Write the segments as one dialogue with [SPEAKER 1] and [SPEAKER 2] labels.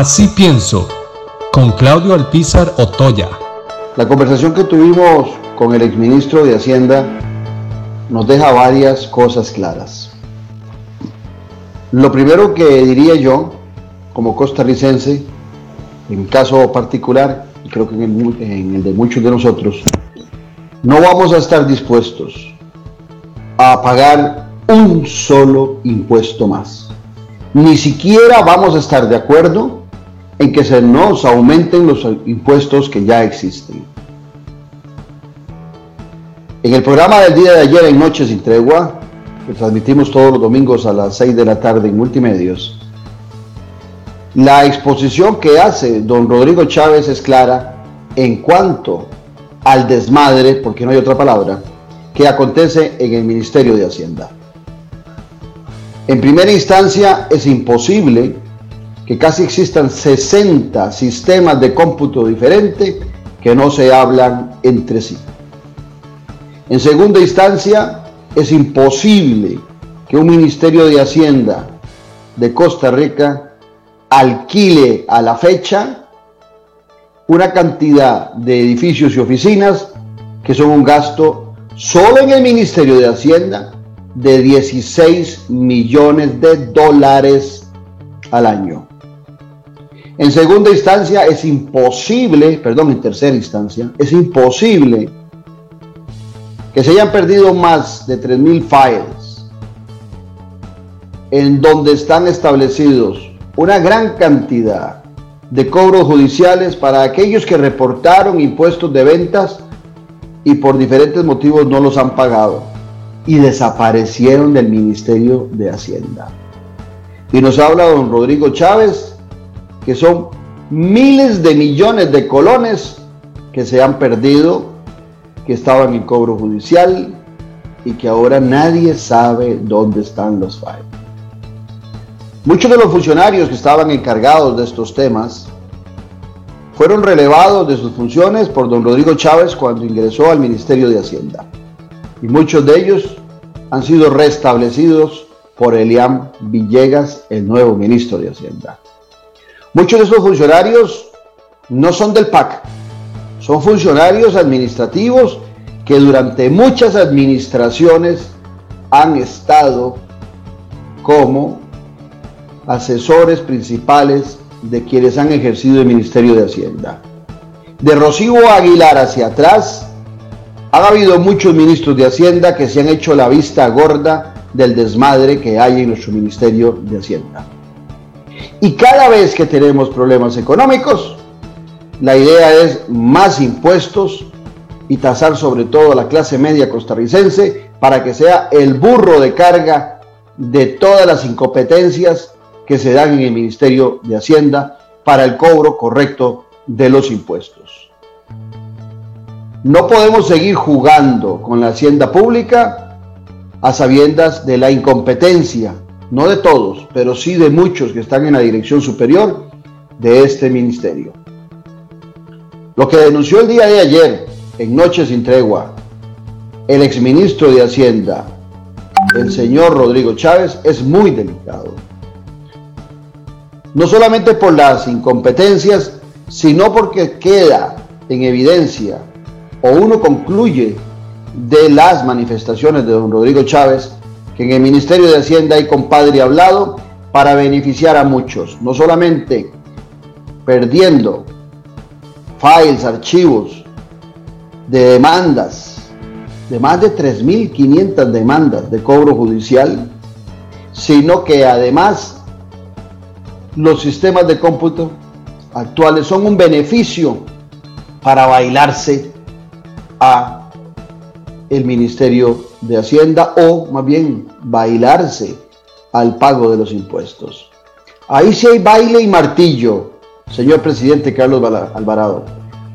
[SPEAKER 1] Así pienso, con Claudio Alpizar Otoya.
[SPEAKER 2] La conversación que tuvimos con el exministro de Hacienda nos deja varias cosas claras. Lo primero que diría yo, como costarricense, en caso particular, creo que en el de muchos de nosotros, no vamos a estar dispuestos a pagar un solo impuesto más. Ni siquiera vamos a estar de acuerdo en que se nos aumenten los impuestos que ya existen. En el programa del día de ayer en Noches sin Tregua, que transmitimos todos los domingos a las 6 de la tarde en Multimedios, la exposición que hace don Rodrigo Chávez es clara en cuanto al desmadre, porque no hay otra palabra, que acontece en el Ministerio de Hacienda. En primera instancia, es imposible que casi existan 60 sistemas de cómputo diferentes que no se hablan entre sí. En segunda instancia, es imposible que un Ministerio de Hacienda de Costa Rica alquile a la fecha una cantidad de edificios y oficinas que son un gasto solo en el Ministerio de Hacienda de 16 millones de dólares al año. En segunda instancia es imposible, perdón, en tercera instancia, es imposible que se hayan perdido más de 3.000 files en donde están establecidos una gran cantidad de cobros judiciales para aquellos que reportaron impuestos de ventas y por diferentes motivos no los han pagado y desaparecieron del Ministerio de Hacienda. Y nos habla don Rodrigo Chávez que son miles de millones de colones que se han perdido que estaban en cobro judicial y que ahora nadie sabe dónde están los files. Muchos de los funcionarios que estaban encargados de estos temas fueron relevados de sus funciones por don Rodrigo Chávez cuando ingresó al Ministerio de Hacienda. Y muchos de ellos han sido restablecidos por Eliam Villegas, el nuevo ministro de Hacienda. Muchos de esos funcionarios no son del PAC, son funcionarios administrativos que durante muchas administraciones han estado como asesores principales de quienes han ejercido el Ministerio de Hacienda. De Rocío Aguilar hacia atrás, ha habido muchos ministros de Hacienda que se han hecho la vista gorda del desmadre que hay en nuestro Ministerio de Hacienda. Y cada vez que tenemos problemas económicos, la idea es más impuestos y tasar sobre todo a la clase media costarricense para que sea el burro de carga de todas las incompetencias que se dan en el Ministerio de Hacienda para el cobro correcto de los impuestos. No podemos seguir jugando con la hacienda pública a sabiendas de la incompetencia, no de todos, pero sí de muchos que están en la dirección superior de este ministerio. Lo que denunció el día de ayer, en Noche sin Tregua, el exministro de Hacienda, el señor Rodrigo Chávez, es muy delicado. No solamente por las incompetencias, sino porque queda en evidencia o uno concluye de las manifestaciones de don Rodrigo Chávez en el Ministerio de Hacienda hay compadre hablado para beneficiar a muchos, no solamente perdiendo files, archivos de demandas, de más de 3.500 demandas de cobro judicial, sino que además los sistemas de cómputo actuales son un beneficio para bailarse a el Ministerio de Hacienda o más bien bailarse al pago de los impuestos. Ahí sí hay baile y martillo, señor presidente Carlos Alvarado.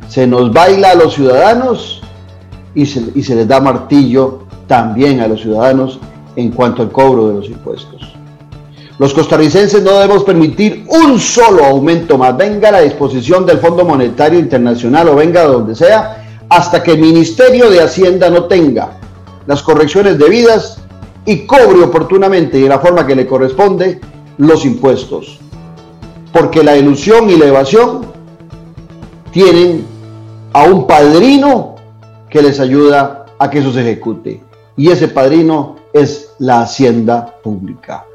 [SPEAKER 2] Se nos baila a los ciudadanos y se, les da martillo también a los ciudadanos en cuanto al cobro de los impuestos. Los costarricenses no debemos permitir un solo aumento más, venga a la disposición del Fondo Monetario Internacional o venga de donde sea, hasta que el Ministerio de Hacienda no tenga las correcciones debidas y cobre oportunamente y de la forma que le corresponde los impuestos porque la ilusión y la evasión tienen a un padrino que les ayuda a que eso se ejecute. Y ese padrino es la hacienda pública.